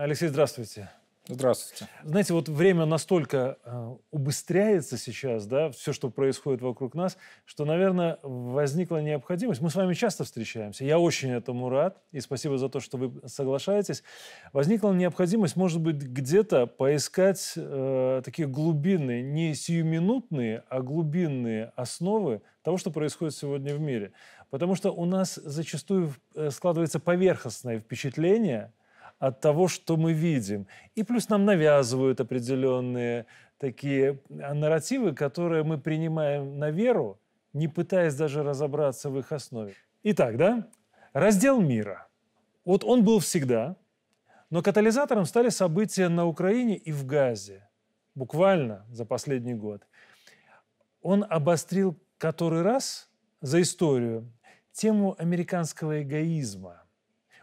Алексей, здравствуйте. Здравствуйте. Знаете, вот время настолько э, убыстряется сейчас, да, все, что происходит вокруг нас, что, наверное, возникла необходимость. Мы с вами часто встречаемся, я очень этому рад, и спасибо за то, что вы соглашаетесь. Возникла необходимость, может быть, где-то поискать э, такие глубинные, не сиюминутные, а глубинные основы того, что происходит сегодня в мире. Потому что у нас зачастую э, складывается поверхностное впечатление – от того, что мы видим. И плюс нам навязывают определенные такие а, нарративы, которые мы принимаем на веру, не пытаясь даже разобраться в их основе. Итак, да, раздел мира. Вот он был всегда, но катализатором стали события на Украине и в Газе. Буквально за последний год. Он обострил который раз за историю тему американского эгоизма –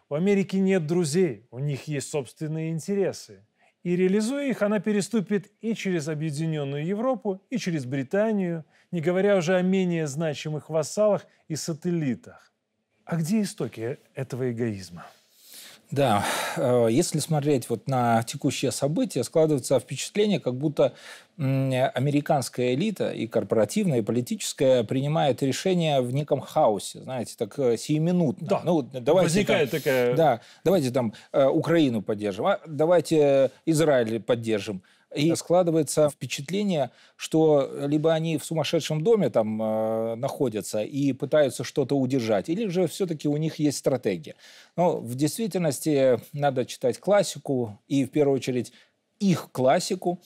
у Америки нет друзей, у них есть собственные интересы. И реализуя их, она переступит и через Объединенную Европу, и через Британию, не говоря уже о менее значимых вассалах и сателлитах. А где истоки этого эгоизма? Да, э, если смотреть вот на текущие события, складывается впечатление, как будто американская элита и корпоративная, и политическая принимает решения в неком хаосе, знаете, так э, сиюминутно. Да, ну, давайте возникает там, такая... Да, давайте там э, Украину поддержим, а давайте Израиль поддержим. И складывается впечатление, что либо они в сумасшедшем доме там э, находятся и пытаются что-то удержать, или же все-таки у них есть стратегия. Но в действительности надо читать классику и в первую очередь их классику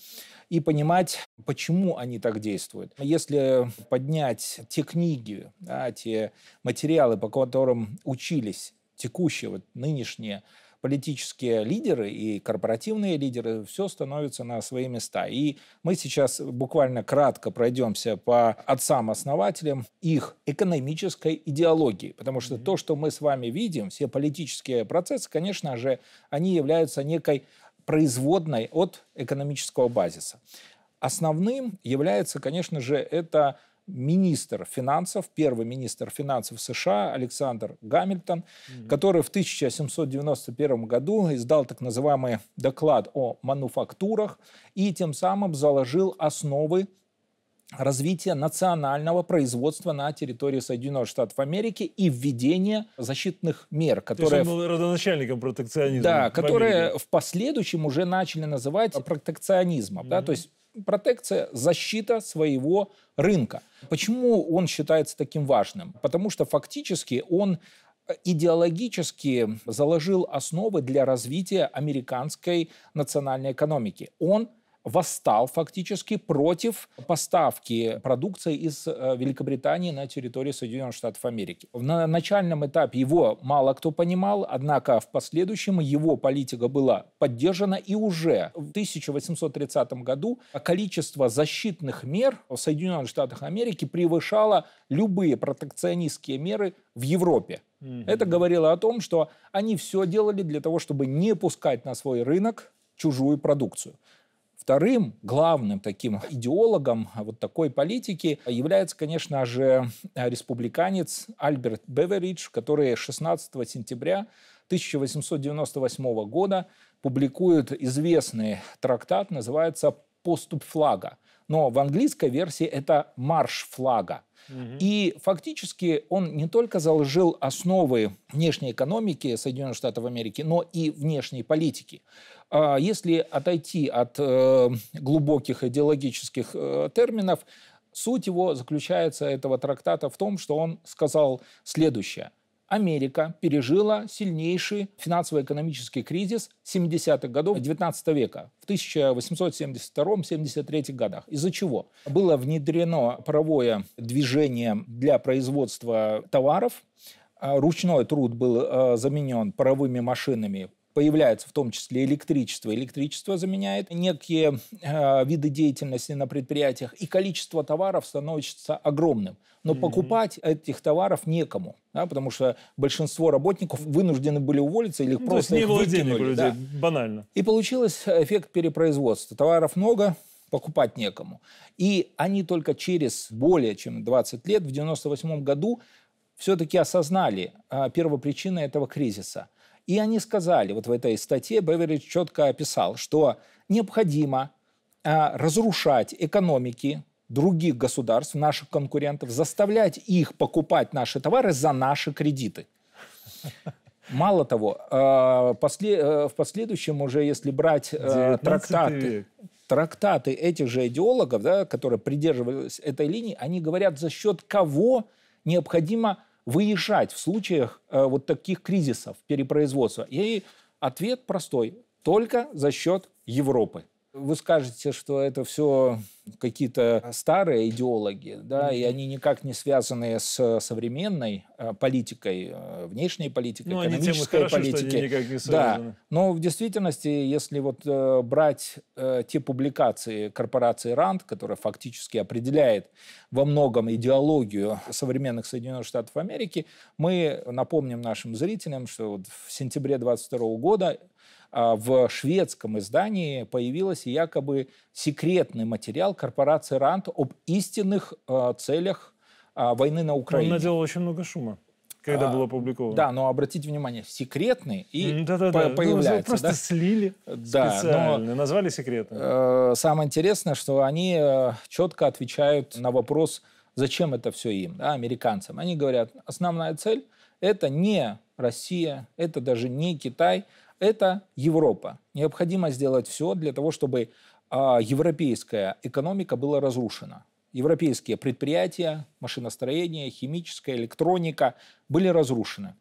и понимать, почему они так действуют. Если поднять те книги, да, те материалы, по которым учились текущие, вот нынешние политические лидеры и корпоративные лидеры, все становится на свои места. И мы сейчас буквально кратко пройдемся по отцам-основателям их экономической идеологии. Потому что mm-hmm. то, что мы с вами видим, все политические процессы, конечно же, они являются некой производной от экономического базиса. Основным является, конечно же, это министр финансов, первый министр финансов США Александр Гамильтон, mm-hmm. который в 1791 году издал так называемый доклад о мануфактурах и тем самым заложил основы развития национального производства на территории Соединенных Штатов Америки и введение защитных мер, которые... То есть он был родоначальником протекционизма. Да, которые в последующем уже начали называть протекционизмом. Mm-hmm. Да, то есть протекция, защита своего рынка. Почему он считается таким важным? Потому что фактически он идеологически заложил основы для развития американской национальной экономики. Он восстал фактически против поставки продукции из э, Великобритании на территорию Соединенных Штатов Америки. На начальном этапе его мало кто понимал, однако в последующем его политика была поддержана и уже в 1830 году количество защитных мер в Соединенных Штатах Америки превышало любые протекционистские меры в Европе. Mm-hmm. Это говорило о том, что они все делали для того, чтобы не пускать на свой рынок чужую продукцию. Вторым главным таким идеологом вот такой политики является, конечно же, республиканец Альберт Беверидж, который 16 сентября 1898 года публикует известный трактат, называется «Поступ флага». Но в английской версии это «Марш флага». И фактически он не только заложил основы внешней экономики Соединенных Штатов Америки, но и внешней политики. А если отойти от э, глубоких идеологических э, терминов, суть его заключается, этого трактата, в том, что он сказал следующее. Америка пережила сильнейший финансово-экономический кризис 70-х годов 19 века, в 1872-73 годах. Из-за чего? Было внедрено паровое движение для производства товаров, а ручной труд был э, заменен паровыми машинами появляется в том числе электричество. Электричество заменяет некие э, виды деятельности на предприятиях, и количество товаров становится огромным. Но mm-hmm. покупать этих товаров некому, да, потому что большинство работников вынуждены были уволиться или ну, просто их выкинули. Людей, да. банально. И получился эффект перепроизводства. Товаров много, покупать некому. И они только через более чем 20 лет, в 1998 году, все-таки осознали а, первопричины этого кризиса – И они сказали, вот в этой статье Беверидж четко описал, что необходимо а, разрушать экономики других государств, наших конкурентов, заставлять их покупать наши товары за наши кредиты. Мало того, а, э, в последующем уже, если брать э, трактаты, трактаты этих же идеологов, да, которые придерживались этой линии, они говорят, за счет кого необходимо выезжать в случаях э, вот таких кризисов перепроизводства. И ответ простой. Только за счет Европы. Вы скажете, что это все какие-то старые идеологи, да, и они никак не связаны с современной э, политикой, э, внешней политикой, ну, экономической политикой. Что они никак не связаны. Да, но в действительности, если вот э, брать э, те публикации корпорации Ранд, которая фактически определяет во многом идеологию современных Соединенных Штатов Америки, мы напомним нашим зрителям, что вот в сентябре 22 года в шведском издании появился якобы секретный материал корпорации РАНД об истинных а, целях а, войны на Украине. Он наделал очень много шума когда а, было опубликовано. Да, но обратите внимание, секретный и да, да, да. появляется. Ну, просто да? слили да, специально, но, назвали секретным. Э, самое интересное, что они э, четко отвечают на вопрос, зачем это все им, да, американцам. Они говорят, основная цель – это не Россия, это даже не Китай, это Европа. Необходимо сделать все для того, чтобы а, европейская экономика была разрушена. Европейские предприятия, машиностроение, химическая, электроника были разрушены.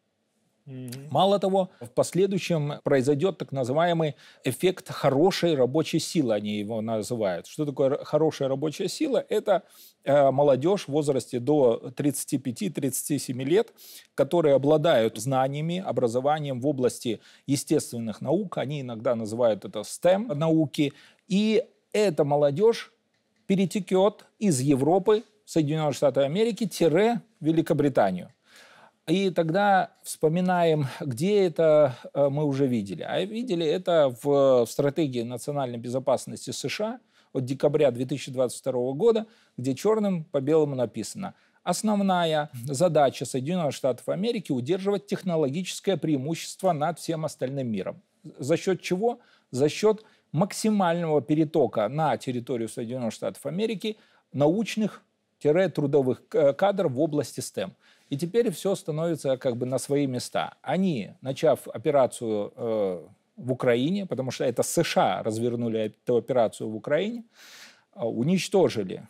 Мало того, в последующем произойдет так называемый эффект хорошей рабочей силы, они его называют. Что такое хорошая рабочая сила? Это э, молодежь в возрасте до 35-37 лет, которые обладают знаниями, образованием в области естественных наук, они иногда называют это STEM науки, и эта молодежь перетекет из Европы, Соединенных Штатов Америки-Великобританию. И тогда вспоминаем, где это э, мы уже видели. А видели это в, стратегии национальной безопасности США от декабря 2022 года, где черным по белому написано Основная задача Соединенных Штатов Америки – удерживать технологическое преимущество над всем остальным миром. За счет чего? За счет максимального перетока на территорию Соединенных Штатов Америки научных-трудовых э, кадров в области STEM. И теперь все становится как бы на свои места. Они, начав операцию э, в Украине, потому что это США развернули эту операцию в Украине, э, уничтожили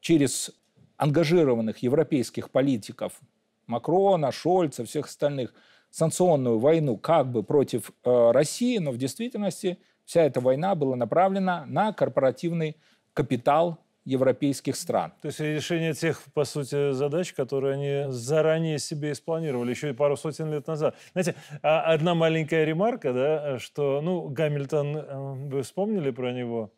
через ангажированных европейских политиков Макрона, Шольца, всех остальных санкционную войну как бы против э, России, но в действительности вся эта война была направлена на корпоративный капитал европейских стран. То есть решение тех, по сути, задач, которые они заранее себе спланировали, еще и пару сотен лет назад. Знаете, а одна маленькая ремарка, да, что, ну, Гамильтон, э, вы вспомнили про него?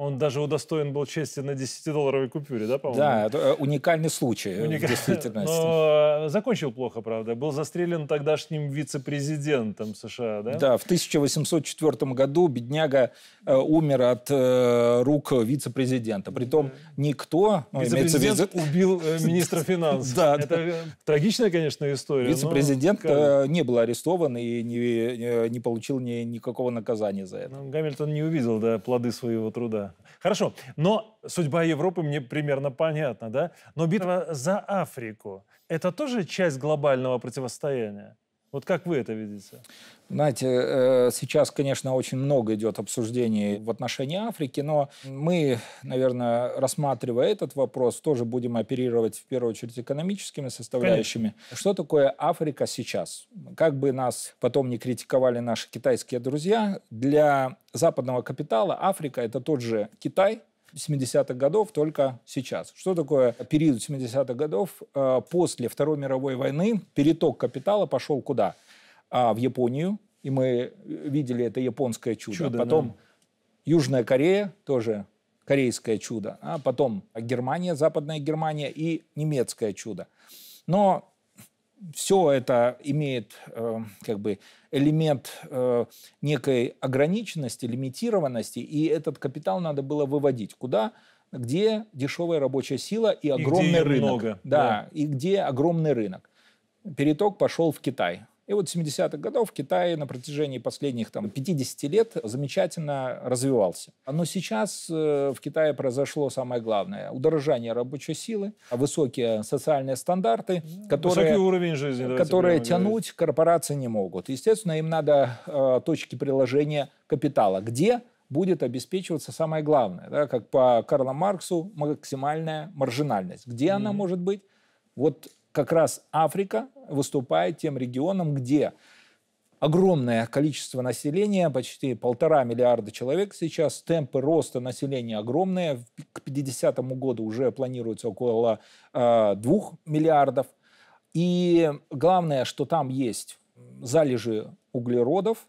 Он даже удостоен был чести на 10-долларовой купюре, да, по-моему? Да, это э, уникальный случай Уник... в действительности. Но э, закончил плохо, правда. Был застрелен тогдашним вице-президентом США, да? Да, в 1804 году бедняга э, умер от э, рук вице-президента. Притом никто... Ну, Вице-президент вид... убил э, министра финансов. Да. Это трагичная, конечно, история. Вице-президент но... не был арестован и не, не получил ни, никакого наказания за это. Ну, Гамильтон не увидел да, плоды своего труда. Хорошо, но судьба Европы мне примерно понятна, да? Но битва за Африку – это тоже часть глобального противостояния? Вот как вы это видите? Знаете, э, сейчас, конечно, очень много идет обсуждений в отношении Африки, но мы, наверное, рассматривая этот вопрос, тоже будем оперировать в первую очередь экономическими составляющими. Конечно. Что такое Африка сейчас? Как бы нас потом не критиковали наши китайские друзья, для западного капитала Африка – это тот же Китай, 70-х годов, только сейчас. Что такое период 70-х годов? Э, после Второй мировой войны переток капитала пошел куда? А, в Японию, и мы видели это японское чудо. чудо Потом да. Южная Корея, тоже корейское чудо. А потом Германия, Западная Германия и немецкое чудо. Но все это имеет э, как бы элемент э, некой ограниченности, лимитированности, и этот капитал надо было выводить. Куда? Где дешевая рабочая сила и огромный и рынок. Много, да, да, и где огромный рынок. Переток пошел в Китай. И вот 70-х годов Китай на протяжении последних там, 50 лет замечательно развивался. Но сейчас э, в Китае произошло самое главное. Удорожание рабочей силы, высокие социальные стандарты, которые, Высокий уровень жизни, которые тянуть говорить. корпорации не могут. Естественно, им надо э, точки приложения капитала. Где будет обеспечиваться самое главное, да, как по Карлу Марксу, максимальная маржинальность. Где mm-hmm. она может быть? Вот как раз Африка выступает тем регионом, где огромное количество населения, почти полтора миллиарда человек сейчас, темпы роста населения огромные, к 50 году уже планируется около э, 2 миллиардов. И главное, что там есть залежи углеродов,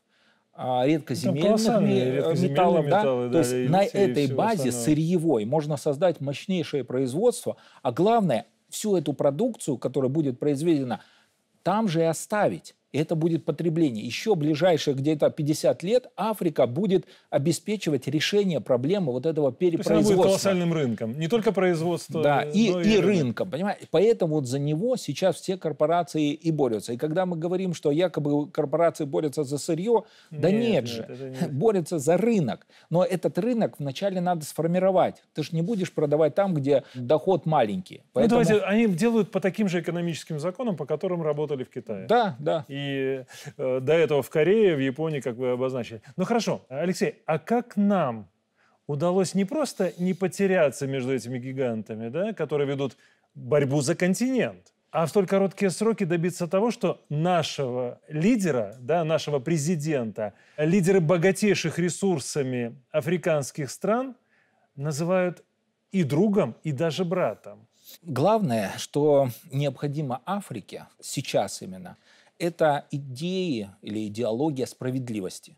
а, редкоземельных металлов. Да? Металлы, да, То есть на этой базе остальное. сырьевой можно создать мощнейшее производство, а главное, всю эту продукцию, которая будет произведена, там же и оставить это будет потребление. Еще ближайшие где-то 50 лет Африка будет обеспечивать решение проблемы вот этого перепроизводства. То есть она будет колоссальным рынком. Не только производство, да, и, и, и рынком. Понимаете? Поэтому вот за него сейчас все корпорации и борются. И когда мы говорим, что якобы корпорации борются за сырье, нет, да нет, нет же, нет. борются за рынок. Но этот рынок вначале надо сформировать. Ты же не будешь продавать там, где доход маленький. Поэтому... Ну, давайте, они делают по таким же экономическим законам, по которым работали в Китае. Да, да. И и э, до этого в Корее, в Японии, как вы обозначили. Ну хорошо, Алексей, а как нам удалось не просто не потеряться между этими гигантами, да, которые ведут борьбу за континент, а в столь короткие сроки добиться того, что нашего лидера, да, нашего президента, лидеры богатейших ресурсами африканских стран называют и другом, и даже братом. Главное, что необходимо Африке сейчас именно – это идеи или идеология справедливости.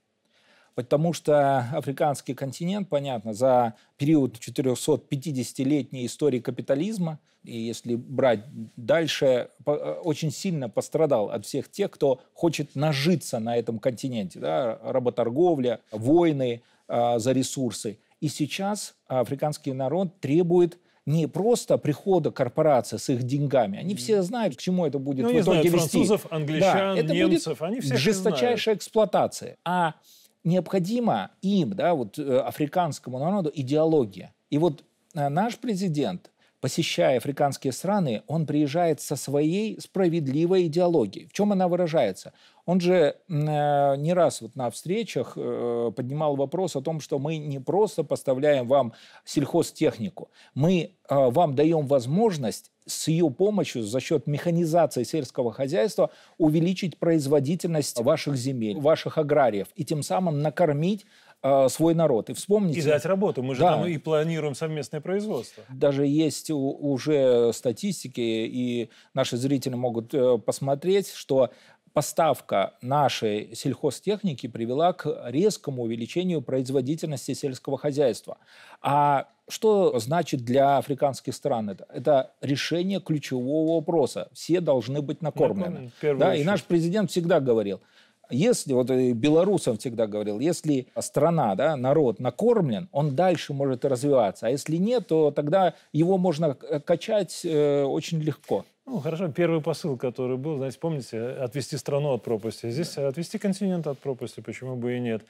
Потому что африканский континент, понятно, за период 450-летней истории капитализма, и если брать дальше, очень сильно пострадал от всех тех, кто хочет нажиться на этом континенте. Да? Работорговля, войны э, за ресурсы. И сейчас африканский народ требует не просто прихода корпорации с их деньгами. Они все знают, к чему это будет ну, в итоге знают, вести. французов, англичан, да, это немцев, будет они все жесточайшая эксплуатация. А необходимо им, да, вот э, африканскому народу идеология. И вот э, наш президент посещая африканские страны, он приезжает со своей справедливой идеологией. В чем она выражается? Он же э, не раз вот на встречах э, поднимал вопрос о том, что мы не просто поставляем вам сельхозтехнику, мы э, вам даем возможность с ее помощью за счет механизации сельского хозяйства увеличить производительность ваших земель, ваших аграриев и тем самым накормить э, свой народ. И вспомните... И дать работу. Мы же да. там и планируем совместное производство. Даже есть у, уже статистики, и наши зрители могут э, посмотреть, что поставка нашей сельхозтехники привела к резкому увеличению производительности сельского хозяйства. А что значит для африканских стран это? Это решение ключевого вопроса. Все должны быть накормлены. Да, и наш президент всегда говорил, если, вот белорусам всегда говорил, если страна, да, народ накормлен, он дальше может развиваться. А если нет, то тогда его можно качать э, очень легко. Ну, хорошо, первый посыл, который был, знаете, помните, отвести страну от пропасти. Здесь отвести континент от пропасти, почему бы и нет.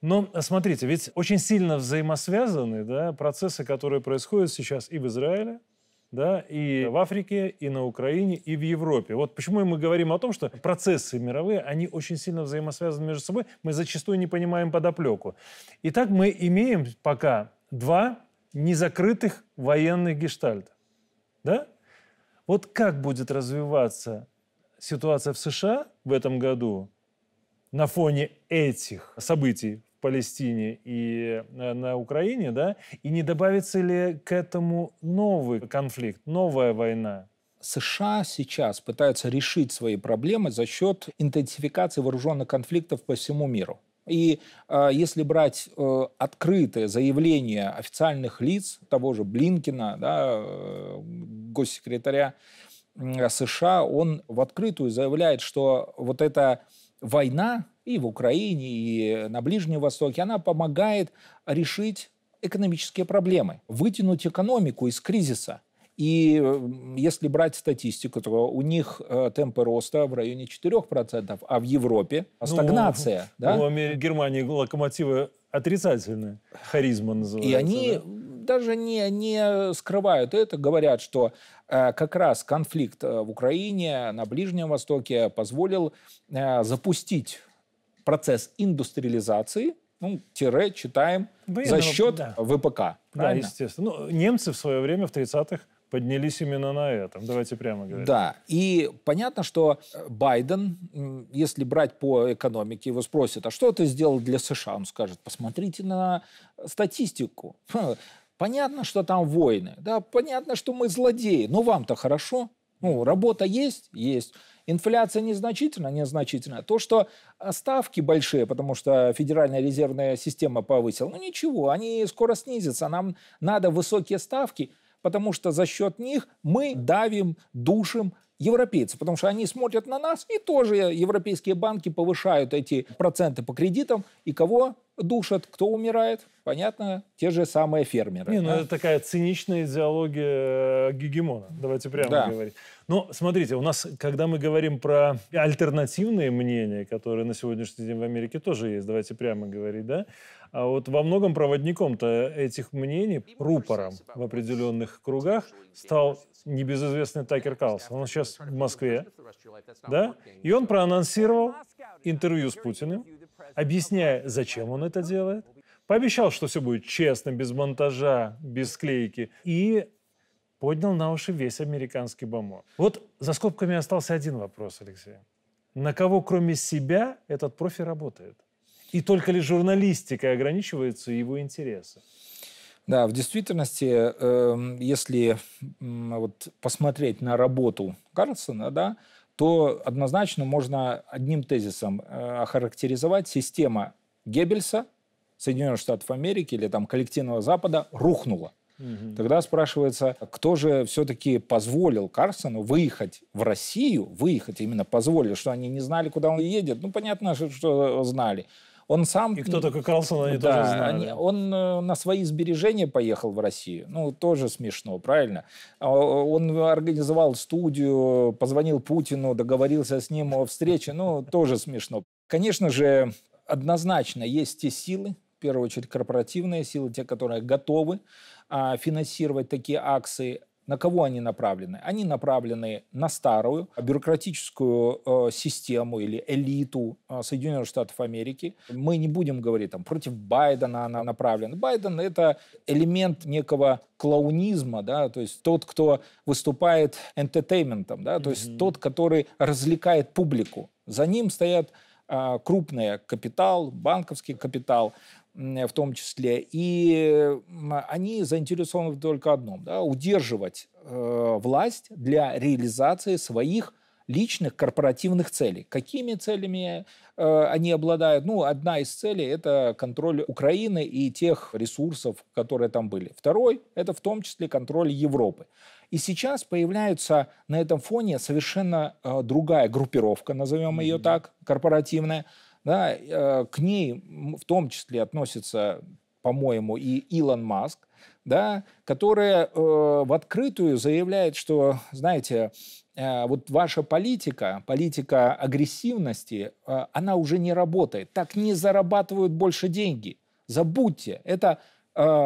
Но смотрите, ведь очень сильно взаимосвязаны да, процессы, которые происходят сейчас и в Израиле, да, и в Африке, и на Украине, и в Европе. Вот почему мы говорим о том, что процессы мировые, они очень сильно взаимосвязаны между собой, мы зачастую не понимаем подоплеку. Итак, мы имеем пока два незакрытых военных гештальта. Да? Вот как будет развиваться ситуация в США в этом году на фоне этих событий Палестине и э, на Украине, да, и не добавится ли к этому новый конфликт, новая война? США сейчас пытаются решить свои проблемы за счет интенсификации вооруженных конфликтов по всему миру. И э, если брать э, открытое заявление официальных лиц, того же Блинкина, да, э, госсекретаря э, США, он в открытую заявляет, что вот эта война и в Украине, и на Ближнем Востоке, она помогает решить экономические проблемы, вытянуть экономику из кризиса. И если брать статистику, то у них э, темпы роста в районе 4%, а в Европе ну, стагнация. Ну, да? В Германии локомотивы отрицательные. Харизма называется. И они да? даже не, не скрывают это, говорят, что э, как раз конфликт э, в Украине, на Ближнем Востоке позволил э, запустить процесс индустриализации, ну, тире, читаем, Военного, за счет да. ВПК. Да, естественно. Ну, немцы в свое время, в 30-х, поднялись именно на этом. Давайте прямо говорить. Да, и понятно, что Байден, если брать по экономике, его спросят, а что ты сделал для США? Он скажет, посмотрите на статистику. Понятно, что там войны, да, понятно, что мы злодеи, но вам-то хорошо. Ну, работа есть? Есть. Инфляция незначительная? Незначительная. То, что ставки большие, потому что Федеральная резервная система повысила, ну ничего, они скоро снизятся. Нам надо высокие ставки, потому что за счет них мы давим, душим европейцев, потому что они смотрят на нас, и тоже европейские банки повышают эти проценты по кредитам, и кого душат, кто умирает? Понятно, те же самые фермеры. Не, ну это такая циничная идеология э, гегемона, давайте прямо да. говорить. Но смотрите, у нас, когда мы говорим про альтернативные мнения, которые на сегодняшний день в Америке тоже есть, давайте прямо говорить, да, а вот во многом проводником-то этих мнений, рупором в определенных кругах стал небезызвестный Такер Карлсон. Он сейчас в Москве, да, и он проанонсировал интервью с Путиным, объясняя, зачем он это делает, пообещал, что все будет честно, без монтажа, без склейки, и поднял на уши весь американский бомон. Вот за скобками остался один вопрос, Алексей. На кого, кроме себя, этот профи работает? И только ли журналистикой ограничиваются его интересы? Да, в действительности, э, если вот посмотреть на работу Карлсона, да, то однозначно можно одним тезисом э, охарактеризовать система Геббельса, Соединенных Штатов Америки или там коллективного Запада рухнула. Угу. Тогда спрашивается, кто же все-таки позволил Карсону выехать в Россию, выехать именно позволил, что они не знали, куда он едет. Ну, понятно, что, знали. Он сам... И кто такой Карлсон, они да, тоже знали. Они, он э, на свои сбережения поехал в Россию. Ну, тоже смешно, правильно? А, он организовал студию, позвонил Путину, договорился с ним о встрече. Ну, тоже смешно. Конечно же, однозначно есть те силы, в первую очередь корпоративные силы, те, которые готовы а, финансировать такие акции. На кого они направлены? Они направлены на старую бюрократическую э, систему или элиту э, Соединенных Штатов Америки. Мы не будем говорить там против Байдена она направлена. Байден это элемент некого клоунизма, да, то есть тот, кто выступает entertainment, да, то mm-hmm. есть тот, который развлекает публику. За ним стоят э, крупный капитал, банковский капитал, в том числе. И они заинтересованы только одном да, – удерживать э, власть для реализации своих личных корпоративных целей. Какими целями э, они обладают? Ну, одна из целей – это контроль Украины и тех ресурсов, которые там были. Второй – это в том числе контроль Европы. И сейчас появляется на этом фоне совершенно э, другая группировка, назовем mm-hmm. ее так, корпоративная – да, э, к ней в том числе относится, по-моему, и Илон Маск, да, которая э, в открытую заявляет, что, знаете, э, вот ваша политика, политика агрессивности, она уже не работает. Так не зарабатывают больше деньги. Забудьте, это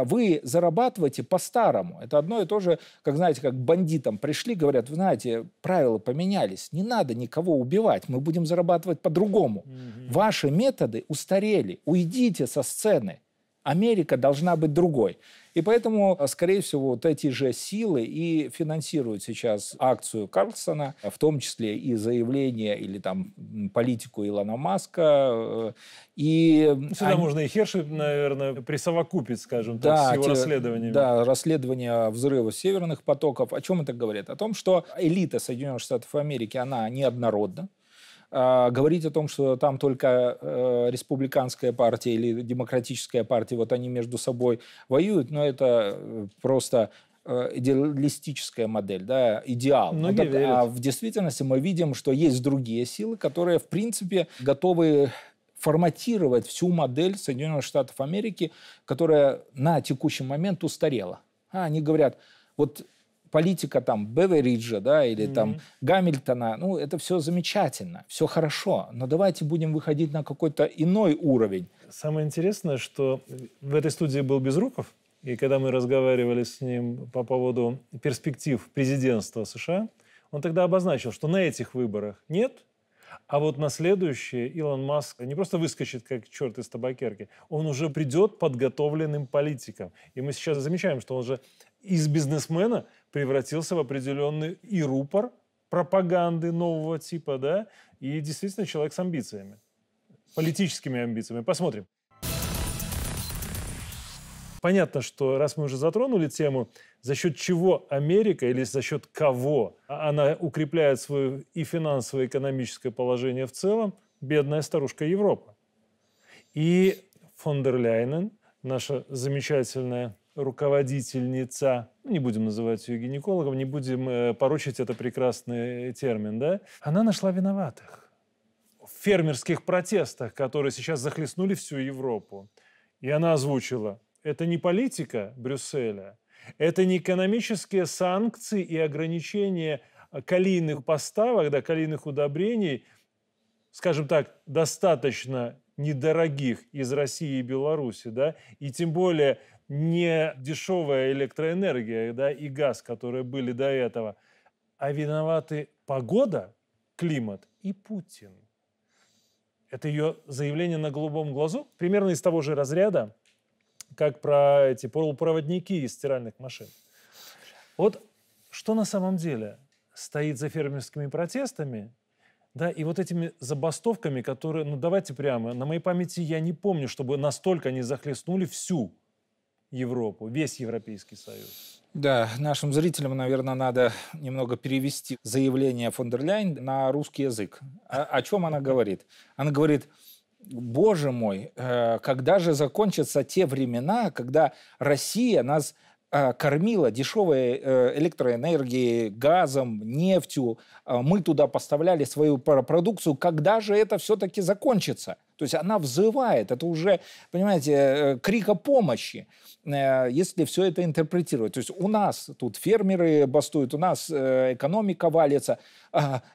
вы зарабатываете по-старому. Это одно и то же, как, знаете, как бандитам пришли, говорят, вы знаете, правила поменялись, не надо никого убивать, мы будем зарабатывать по-другому. Угу. Ваши методы устарели, уйдите со сцены. Америка должна быть другой. И поэтому, скорее всего, вот эти же силы и финансируют сейчас акцию Карлсона, в том числе и заявление или там политику Илона Маска. И Сюда они... можно и Херши, наверное, присовокупить, скажем да, так, с его те, расследованиями. Да, расследование взрыва северных потоков. О чем это говорит? О том, что элита Соединенных Штатов Америки, она неоднородна. А, говорить о том, что там только э, республиканская партия или демократическая партия, вот они между собой воюют, но это э, просто э, идеалистическая модель, да, идеал. Многие вот, а в действительности мы видим, что есть другие силы, которые, в принципе, готовы форматировать всю модель Соединенных Штатов Америки, которая на текущий момент устарела. А, они говорят, вот политика там Бевериджа, да, или mm-hmm. там Гамильтона, ну, это все замечательно, все хорошо, но давайте будем выходить на какой-то иной уровень. Самое интересное, что в этой студии был Безруков, и когда мы разговаривали с ним по поводу перспектив президентства США, он тогда обозначил, что на этих выборах нет, а вот на следующее Илон Маск не просто выскочит как черт из табакерки, он уже придет подготовленным политиком. И мы сейчас замечаем, что он же из бизнесмена превратился в определенный и рупор пропаганды нового типа, да, и действительно человек с амбициями, политическими амбициями. Посмотрим. Понятно, что раз мы уже затронули тему, за счет чего Америка или за счет кого она укрепляет свое и финансовое, и экономическое положение в целом, бедная старушка Европа. И фон дер Ляйнен, наша замечательная руководительница, ну, не будем называть ее гинекологом, не будем э, порочить это прекрасный термин, да, она нашла виноватых в фермерских протестах, которые сейчас захлестнули всю Европу. И она озвучила это не политика Брюсселя, это не экономические санкции и ограничения калийных поставок, да, калийных удобрений, скажем так, достаточно недорогих из России и Беларуси, да, и тем более не дешевая электроэнергия да, и газ, которые были до этого, а виноваты погода, климат и Путин. Это ее заявление на голубом глазу, примерно из того же разряда, как про эти полупроводники из стиральных машин. Вот что на самом деле стоит за фермерскими протестами, да, и вот этими забастовками, которые, ну давайте прямо, на моей памяти я не помню, чтобы настолько они захлестнули всю Европу, весь Европейский Союз. Да, нашим зрителям, наверное, надо немного перевести заявление фон дер Ляйн на русский язык. О, о чем она говорит? Она говорит, боже мой, э, когда же закончатся те времена, когда Россия нас э, кормила дешевой э, электроэнергией, газом, нефтью, мы туда поставляли свою продукцию, когда же это все-таки закончится? То есть она взывает, это уже, понимаете, крик о помощи, если все это интерпретировать. То есть у нас тут фермеры бастуют, у нас экономика валится.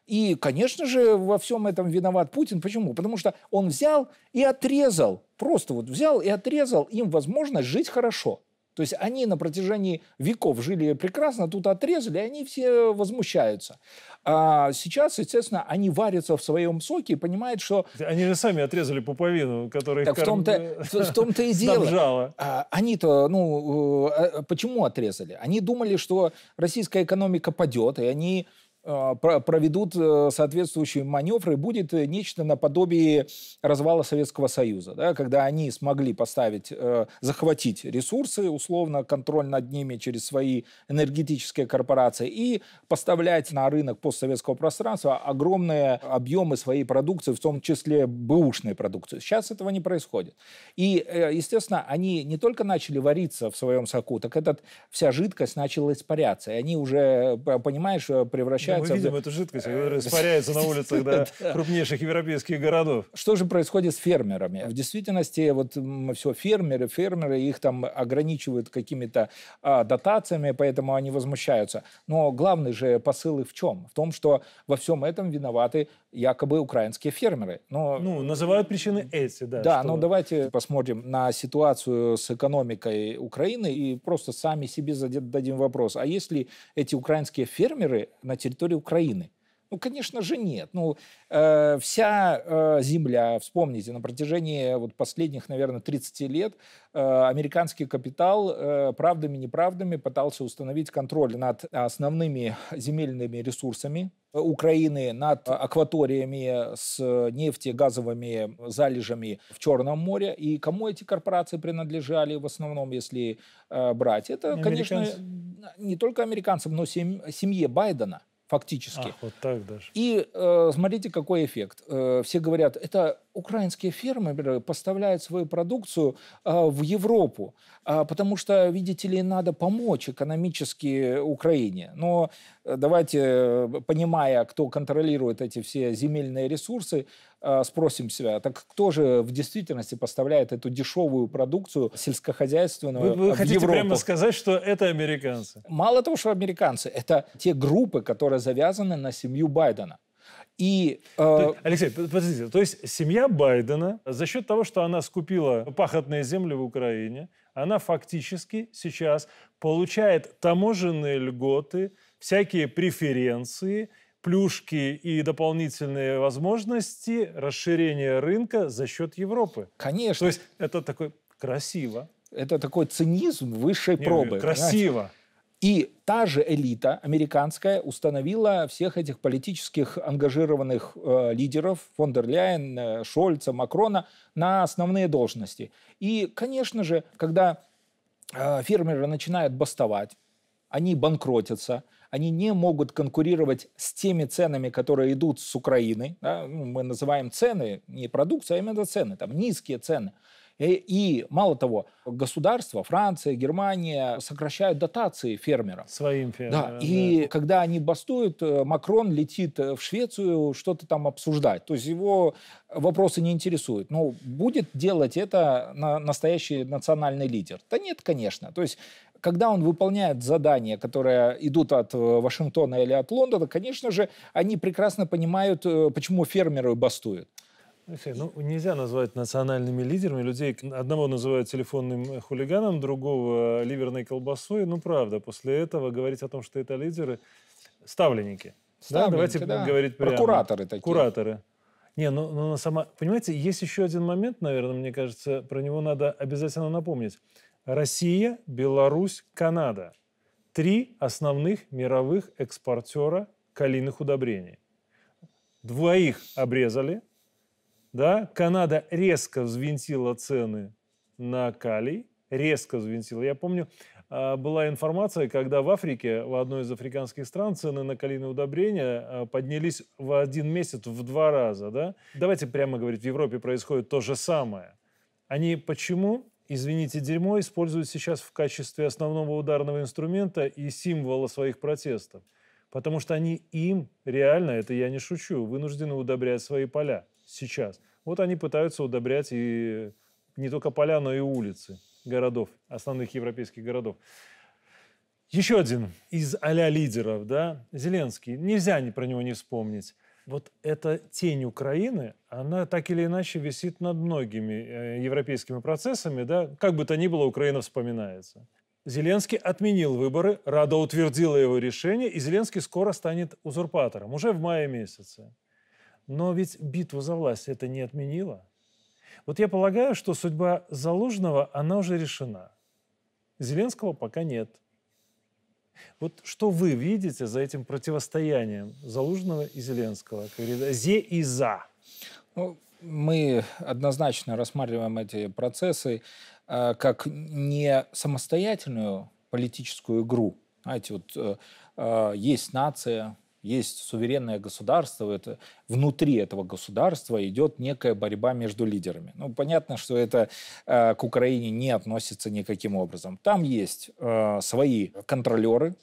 И, конечно же, во всем этом виноват Путин. Почему? Потому что он взял и отрезал, просто вот взял и отрезал им возможность жить хорошо. То есть они на протяжении веков жили прекрасно, тут отрезали, и они все возмущаются. А сейчас, естественно, они варятся в своем соке и понимают, что... Они же сами отрезали пуповину, которая так их в том-то, в том-то и дело. А, они-то, ну, э, а, почему отрезали? Они думали, что российская экономика падет, и они проведут э, соответствующие маневры, будет э, нечто наподобие развала Советского Союза, да, когда они смогли поставить, э, захватить ресурсы, условно, контроль над ними через свои энергетические корпорации и поставлять на рынок постсоветского пространства огромные объемы своей продукции, в том числе бэушной продукции. Сейчас этого не происходит. И, естественно, они не только начали вариться в своем соку, так эта вся жидкость начала испаряться. И они уже, понимаешь, превращаются мы видим эту жидкость, которая испаряется на улицах да, крупнейших европейских городов. Что же происходит с фермерами? В действительности вот все фермеры, фермеры, их там ограничивают какими-то а, дотациями, поэтому они возмущаются. Но главный же посыл их в чем? В том, что во всем этом виноваты якобы украинские фермеры. Но... Ну, называют причины эти, да. Да, что... но давайте посмотрим на ситуацию с экономикой Украины и просто сами себе зададим вопрос. А если эти украинские фермеры на территории Украины? Ну, конечно же, нет. Ну, э, вся э, земля, вспомните, на протяжении вот последних, наверное, 30 лет э, американский капитал э, правдами, неправдами пытался установить контроль над основными земельными ресурсами Украины, над акваториями с нефтегазовыми залежами в Черном море. И кому эти корпорации принадлежали в основном, если э, брать? Это, конечно, не только американцам, но сем- семье Байдена фактически. Ах, вот так даже. И э, смотрите, какой эффект. Э, все говорят, это украинские фермеры поставляют свою продукцию в Европу, потому что, видите ли, надо помочь экономически Украине. Но давайте, понимая, кто контролирует эти все земельные ресурсы, спросим себя, так кто же в действительности поставляет эту дешевую продукцию сельскохозяйственную вы, вы в хотите Европу? прямо сказать, что это американцы? Мало того, что американцы, это те группы, которые завязаны на семью Байдена. И, э... Алексей, подождите, то есть семья Байдена за счет того, что она скупила пахотные земли в Украине, она фактически сейчас получает таможенные льготы, всякие преференции, плюшки и дополнительные возможности расширения рынка за счет Европы. Конечно. То есть это такой красиво. Это такой цинизм высшей Не, пробы. Красиво. Понимаете? И та же элита американская установила всех этих политических ангажированных э, лидеров, фон дер Ляйен, э, Шольца, Макрона, на основные должности. И, конечно же, когда э, фермеры начинают бастовать, они банкротятся, они не могут конкурировать с теми ценами, которые идут с Украины. Да? Ну, мы называем цены, не продукция, а именно цены, там низкие цены. И, и мало того, государства, Франция, Германия сокращают дотации фермерам. Своим фермерам. Да, и да. когда они бастуют, э, Макрон летит э, в Швецию что-то там обсуждать. То есть его вопросы не интересуют. Но будет делать это на настоящий национальный лидер? Да нет, конечно. То есть когда он выполняет задания, которые идут от э, Вашингтона или от Лондона, конечно же, они прекрасно понимают, почему фермеры бастуют. Ну, нельзя назвать национальными лидерами людей. Одного называют телефонным хулиганом, другого ливерной колбасой. Ну, правда, после этого говорить о том, что это лидеры, ставленники. ставленники да, давайте да. говорить прямо. Прокураторы такие. Кураторы. Не, ну, ну сама... Понимаете, есть еще один момент, наверное, мне кажется, про него надо обязательно напомнить. Россия, Беларусь, Канада. Три основных мировых экспортера калийных удобрений. Двоих обрезали – да, Канада резко взвинтила цены на калий, резко взвинтила. Я помню, а, была информация, когда в Африке, в одной из африканских стран, цены на калийные удобрения а, поднялись в один месяц в два раза. Да? Давайте прямо говорить, в Европе происходит то же самое. Они почему, извините, дерьмо используют сейчас в качестве основного ударного инструмента и символа своих протестов? Потому что они им, реально, это я не шучу, вынуждены удобрять свои поля сейчас. Вот они пытаются удобрять и не только поля, но и улицы городов, основных европейских городов. Еще один из а лидеров, да, Зеленский. Нельзя про него не вспомнить. Вот эта тень Украины, она так или иначе висит над многими э, европейскими процессами, да, как бы то ни было, Украина вспоминается. Зеленский отменил выборы, Рада утвердила его решение, и Зеленский скоро станет узурпатором, уже в мае месяце. Но ведь битву за власть это не отменило. Вот я полагаю, что судьба Залужного, она уже решена. Зеленского пока нет. Вот что вы видите за этим противостоянием Залужного и Зеленского? Как зе и за. Ну, мы однозначно рассматриваем эти процессы э, как не самостоятельную политическую игру. Знаете, вот э, э, есть нация, есть суверенное государство, это, внутри этого государства идет некая борьба между лидерами. Ну, понятно, что это э, к Украине не относится никаким образом. Там есть э, свои контролеры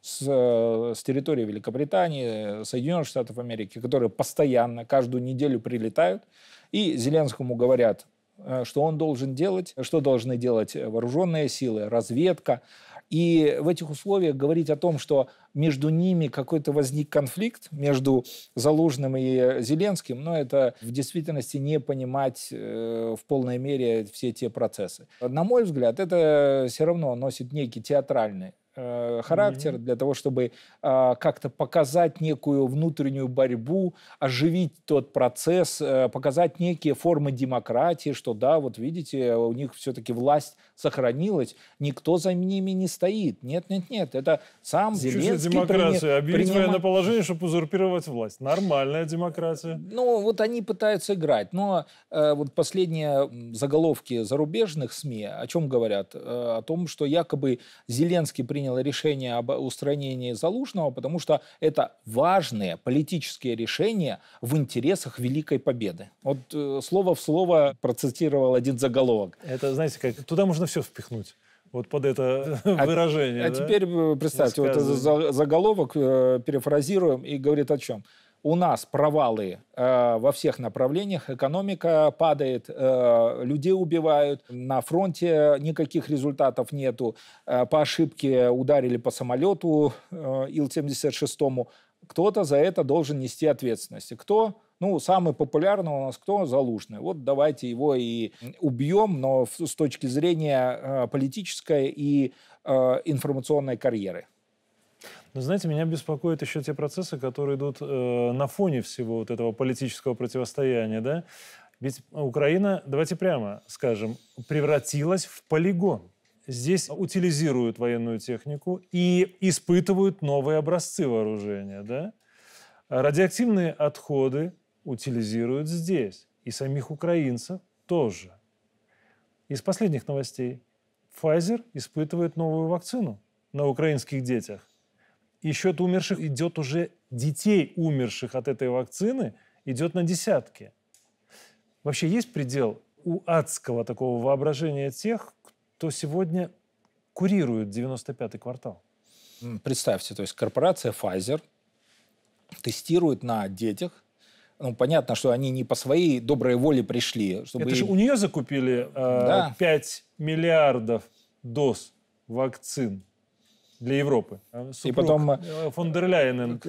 с, э, с территории Великобритании, Соединенных Штатов Америки, которые постоянно, каждую неделю прилетают и Зеленскому говорят, э, что он должен делать, что должны делать вооруженные силы, разведка, и в этих условиях говорить о том, что между ними какой-то возник конфликт между Залужным и Зеленским, но ну, это в действительности не понимать э, в полной мере все те процессы. На мой взгляд, это все равно носит некий театральный характер, mm-hmm. для того, чтобы э, как-то показать некую внутреннюю борьбу, оживить тот процесс, э, показать некие формы демократии, что да, вот видите, у них все-таки власть сохранилась, никто за ними не стоит. Нет, нет, нет, это сам Зеленский... демократия, приня... объявить военное положение, чтобы узурпировать власть. Нормальная демократия. Ну, вот они пытаются играть, но э, вот последние заголовки зарубежных СМИ о чем говорят? Э, о том, что якобы Зеленский принимает приняло решение об устранении Залужного, потому что это важные политические решения в интересах Великой Победы. Вот э, слово в слово процитировал один заголовок. Это, знаете, как туда можно все впихнуть. Вот под это а, выражение. А да? теперь э, представьте, вот заголовок э, перефразируем и говорит о чем? У нас провалы э, во всех направлениях, экономика падает, э, людей убивают, на фронте никаких результатов нету, э, по ошибке ударили по самолету э, Ил-76, кто-то за это должен нести ответственность. Кто? Ну, самый популярный у нас кто? Залужный. Вот давайте его и убьем, но с точки зрения э, политической и э, информационной карьеры. Но знаете, меня беспокоят еще те процессы, которые идут э, на фоне всего вот этого политического противостояния, да? Ведь Украина, давайте прямо скажем, превратилась в полигон. Здесь утилизируют военную технику и испытывают новые образцы вооружения, да? Радиоактивные отходы утилизируют здесь. И самих украинцев тоже. Из последних новостей. Pfizer испытывает новую вакцину на украинских детях и счет умерших идет уже детей, умерших от этой вакцины, идет на десятки. Вообще есть предел у адского такого воображения тех, кто сегодня курирует 95-й квартал? Представьте, то есть корпорация Pfizer тестирует на детях ну, понятно, что они не по своей доброй воле пришли. Чтобы Это же у нее закупили э, да. 5 миллиардов доз вакцин для Европы. А супруг и потом э, фон дер Ляйен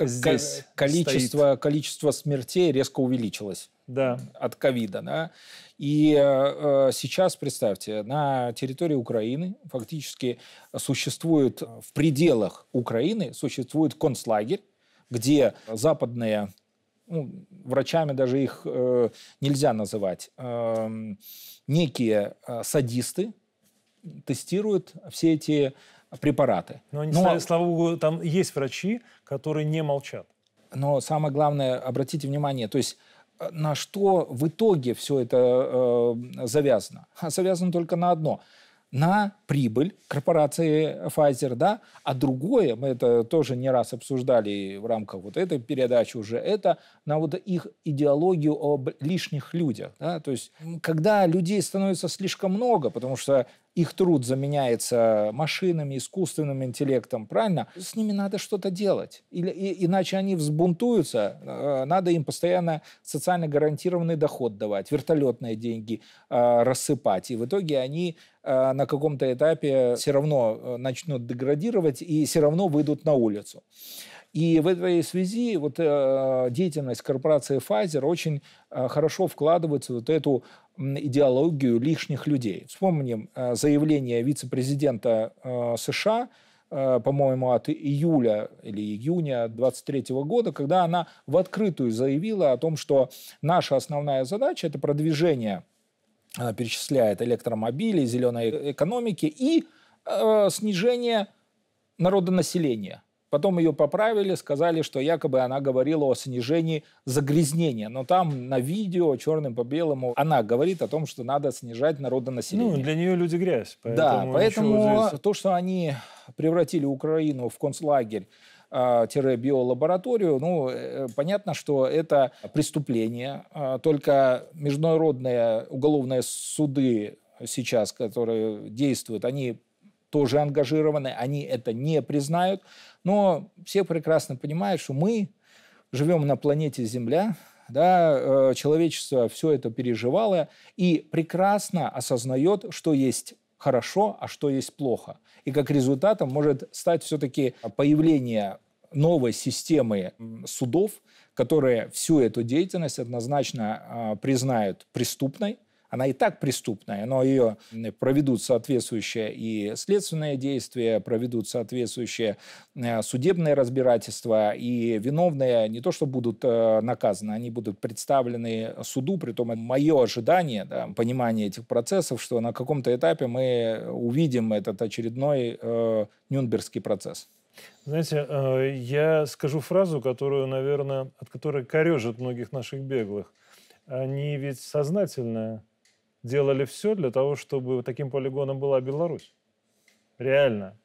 здесь количество, стоит. количество смертей резко увеличилось да. от ковида. Да? И э, сейчас, представьте, на территории Украины фактически существует, в пределах Украины существует концлагерь, где западные, ну, врачами даже их э, нельзя называть, э, некие э, садисты тестируют все эти препараты. Но, они, но, слава богу, там есть врачи, которые не молчат. Но самое главное, обратите внимание, то есть э, на что в итоге все это э, завязано? Завязано только на одно – на прибыль корпорации Pfizer, да, а другое, мы это тоже не раз обсуждали в рамках вот этой передачи уже, это на вот их идеологию об лишних людях, да, то есть когда людей становится слишком много, потому что их труд заменяется машинами, искусственным интеллектом, правильно? С ними надо что-то делать. Или, и, иначе они взбунтуются. Э, надо им постоянно социально гарантированный доход давать, вертолетные деньги э, рассыпать. И в итоге они э, на каком-то этапе все равно э, начнут деградировать и все равно выйдут на улицу. И в этой связи вот, э, деятельность корпорации Pfizer очень э, хорошо вкладывается в вот эту идеологию лишних людей. Вспомним э, заявление вице-президента э, США, э, по-моему, от июля или июня 23 года, когда она в открытую заявила о том, что наша основная задача – это продвижение, перечисляет электромобилей, зеленой экономики и снижение народонаселения – Потом ее поправили, сказали, что якобы она говорила о снижении загрязнения. Но там на видео черным по белому она говорит о том, что надо снижать народонаселение. Ну, для нее люди грязь. Поэтому да, поэтому здесь... то, что они превратили Украину в концлагерь, а, биолабораторию, ну, э, понятно, что это преступление. А, только международные уголовные суды сейчас, которые действуют, они тоже ангажированы, они это не признают. Но все прекрасно понимают, что мы живем на планете Земля, да, э, человечество все это переживало и прекрасно осознает, что есть хорошо, а что есть плохо. И как результатом может стать все-таки появление новой системы судов, которые всю эту деятельность однозначно а, признают преступной, она и так преступная, но ее проведут соответствующие и следственные действия, проведут соответствующие э, судебные разбирательства, и виновные не то что будут э, наказаны, они будут представлены суду, при том мое ожидание, да, понимание этих процессов, что на каком-то этапе мы увидим этот очередной э, Нюнбергский процесс. Знаете, э, я скажу фразу, которую, наверное, от которой корежит многих наших беглых. Они ведь сознательно делали все для того, чтобы таким полигоном была Беларусь. Реально.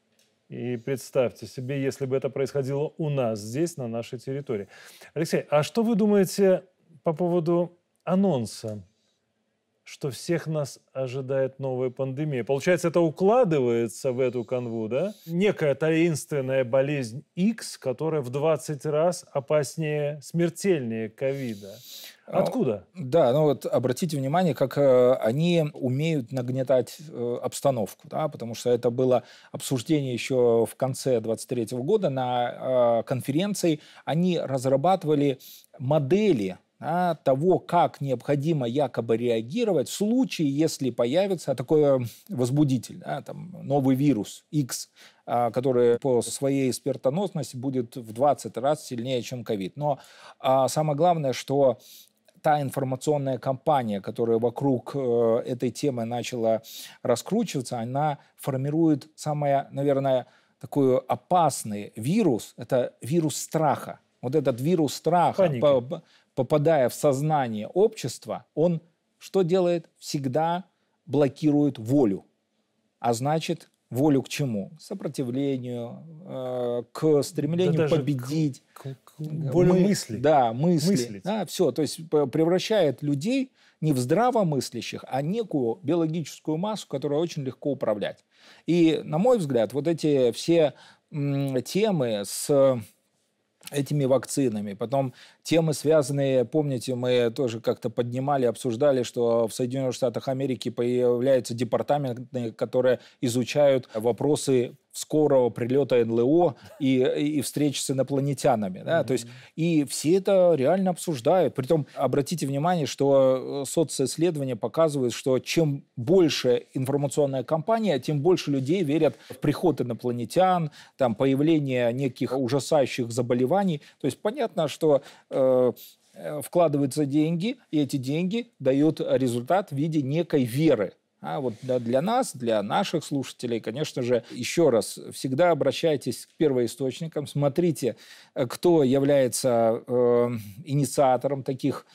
И представьте себе, если бы это происходило у нас здесь, на нашей территории. Алексей, а что вы думаете по поводу анонса что всех нас ожидает новая пандемия. Получается, это укладывается в эту канву, да? Некая таинственная болезнь X, которая в 20 раз опаснее, смертельнее ковида. А, Откуда? Да, ну вот обратите внимание, как э, они умеют нагнетать э, обстановку, да, потому что это было обсуждение еще в конце 23 года на э, конференции. Они разрабатывали модели а, того, как необходимо якобы реагировать в случае, если появится такой возбудитель, да, там, новый вирус X, а, который по своей смертоносности будет в 20 раз сильнее, чем ковид. Но а, самое главное, что та информационная кампания, которая вокруг э, этой темы начала раскручиваться, она формирует самое, наверное, такой опасный вирус. Это вирус страха. Вот этот вирус страха, по, попадая в сознание общества, он что делает? Всегда блокирует волю. А значит, волю к чему? Сопротивлению, э, к стремлению да победить. К, к, к волю Мы, мысли. Да, мысли. Мыслить. Да, все. То есть превращает людей не в здравомыслящих, а некую биологическую массу, которую очень легко управлять. И, на мой взгляд, вот эти все темы с этими вакцинами. Потом темы, связанные, помните, мы тоже как-то поднимали, обсуждали, что в Соединенных Штатах Америки появляются департаменты, которые изучают вопросы скорого прилета НЛО и, и встреч с инопланетянами. Да? Mm-hmm. То есть, и все это реально обсуждают. Притом, обратите внимание, что э, социсследования показывают, что чем больше информационная кампания, тем больше людей верят в приход инопланетян, там, появление неких ужасающих заболеваний. То есть, понятно, что э, э вкладываются деньги, и эти деньги дают результат в виде некой веры а вот для нас, для наших слушателей, конечно же, еще раз, всегда обращайтесь к первоисточникам, смотрите, э, кто является э, инициатором таких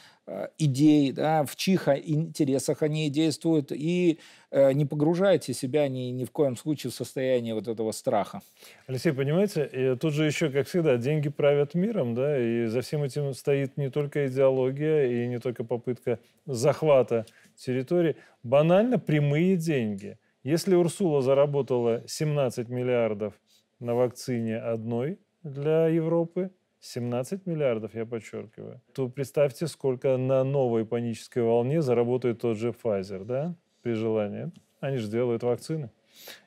идей, да, в чьих интересах они действуют, и э, не погружайте себя ни, ни в коем случае в состояние вот этого страха. Алексей, понимаете, тут же еще, как всегда, деньги правят миром, да, и за всем этим стоит не только идеология и не только попытка захвата территории, банально прямые деньги. Если Урсула заработала 17 миллиардов на вакцине одной для Европы, 17 миллиардов, я подчеркиваю, то представьте, сколько на новой панической волне заработает тот же Pfizer, да, при желании. Они же делают вакцины.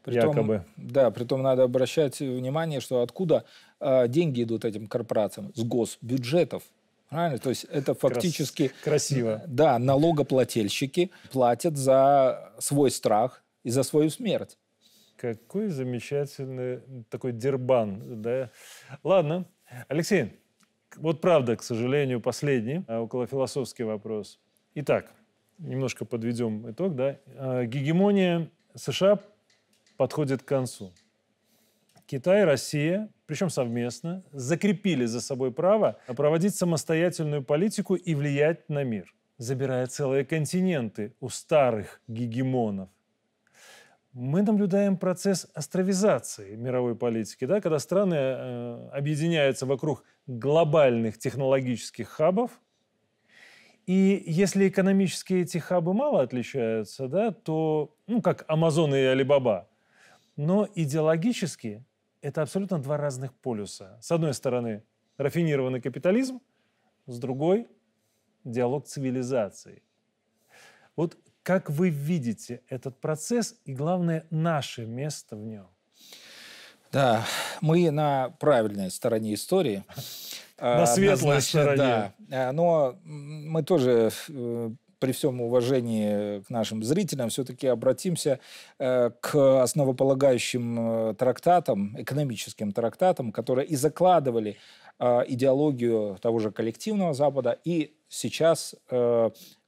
Притом, якобы. Да, притом надо обращать внимание, что откуда э, деньги идут этим корпорациям? С госбюджетов. Правильно? То есть это фактически... Крас... Красиво. Да, налогоплательщики платят за свой страх и за свою смерть. Какой замечательный такой дербан, да? Ладно. Алексей, вот правда, к сожалению, последний, а около философский вопрос. Итак, немножко подведем итог, да? А, гегемония США подходит к концу. Китай, Россия, причем совместно, закрепили за собой право проводить самостоятельную политику и влиять на мир, забирая целые континенты у старых гегемонов. Мы наблюдаем процесс островизации мировой политики, да, когда страны э, объединяются вокруг глобальных технологических хабов, и если экономически эти хабы мало отличаются, да, то, ну, как Амазон и Алибаба, но идеологически это абсолютно два разных полюса. С одной стороны, рафинированный капитализм, с другой – диалог цивилизаций. Вот как вы видите этот процесс и, главное, наше место в нем? Да, мы на правильной стороне истории. На светлой стороне. Да, но мы тоже э, при всем уважении к нашим зрителям все-таки обратимся э, к основополагающим э, трактатам, экономическим трактатам, которые и закладывали идеологию того же коллективного Запада и сейчас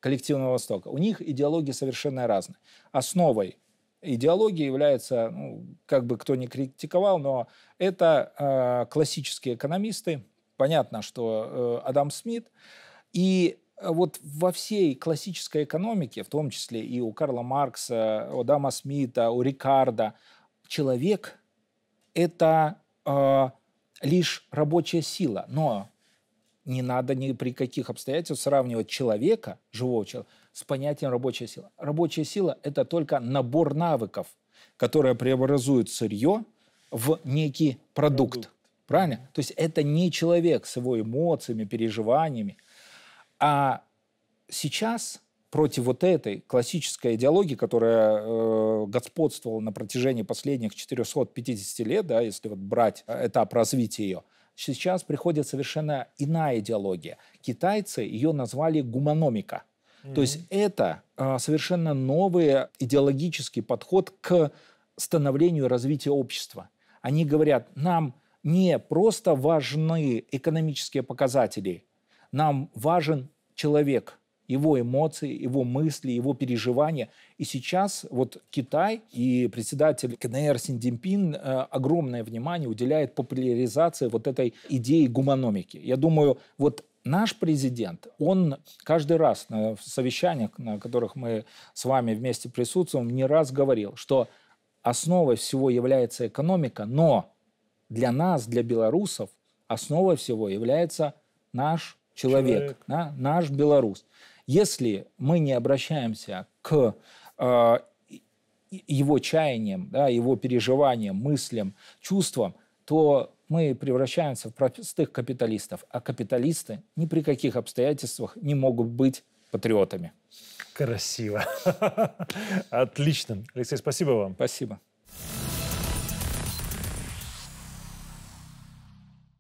коллективного Востока. У них идеологии совершенно разные. Основой идеологии является, ну, как бы кто ни критиковал, но это классические экономисты. Понятно, что Адам Смит. И Э, вот во всей классической экономике, в том числе и у Карла Маркса, у Дама Смита, у Рикарда, человек это э, лишь рабочая сила. Но не надо ни при каких обстоятельствах сравнивать человека, живого человека, с понятием рабочая сила. Рабочая сила – это только набор навыков, которые преобразуют сырье в некий продукт. продукт. Правильно? То есть это не человек с его эмоциями, переживаниями. А сейчас против вот этой классической идеологии, которая э, господствовала на протяжении последних 450 лет, да, если вот брать этап развития ее, сейчас приходит совершенно иная идеология. Китайцы ее назвали гуманомика. Mm-hmm. То есть это э, совершенно новый идеологический подход к становлению и развитию общества. Они говорят, нам не просто важны экономические показатели, нам важен человек, его эмоции, его мысли, его переживания. И сейчас вот Китай и председатель КНР Синдзинпин э, огромное внимание уделяет популяризации вот этой идеи гуманомики. Я думаю, вот наш президент, он каждый раз на совещаниях, на которых мы с вами вместе присутствуем, не раз говорил, что основой всего является экономика, но для нас, для белорусов, основой всего является наш человек, человек. Да, наш белорус. Если мы не обращаемся к э, его чаяниям, да, его переживаниям, мыслям, чувствам, то мы превращаемся в простых капиталистов. А капиталисты ни при каких обстоятельствах не могут быть патриотами. Красиво. Отлично. Алексей, спасибо вам. Спасибо.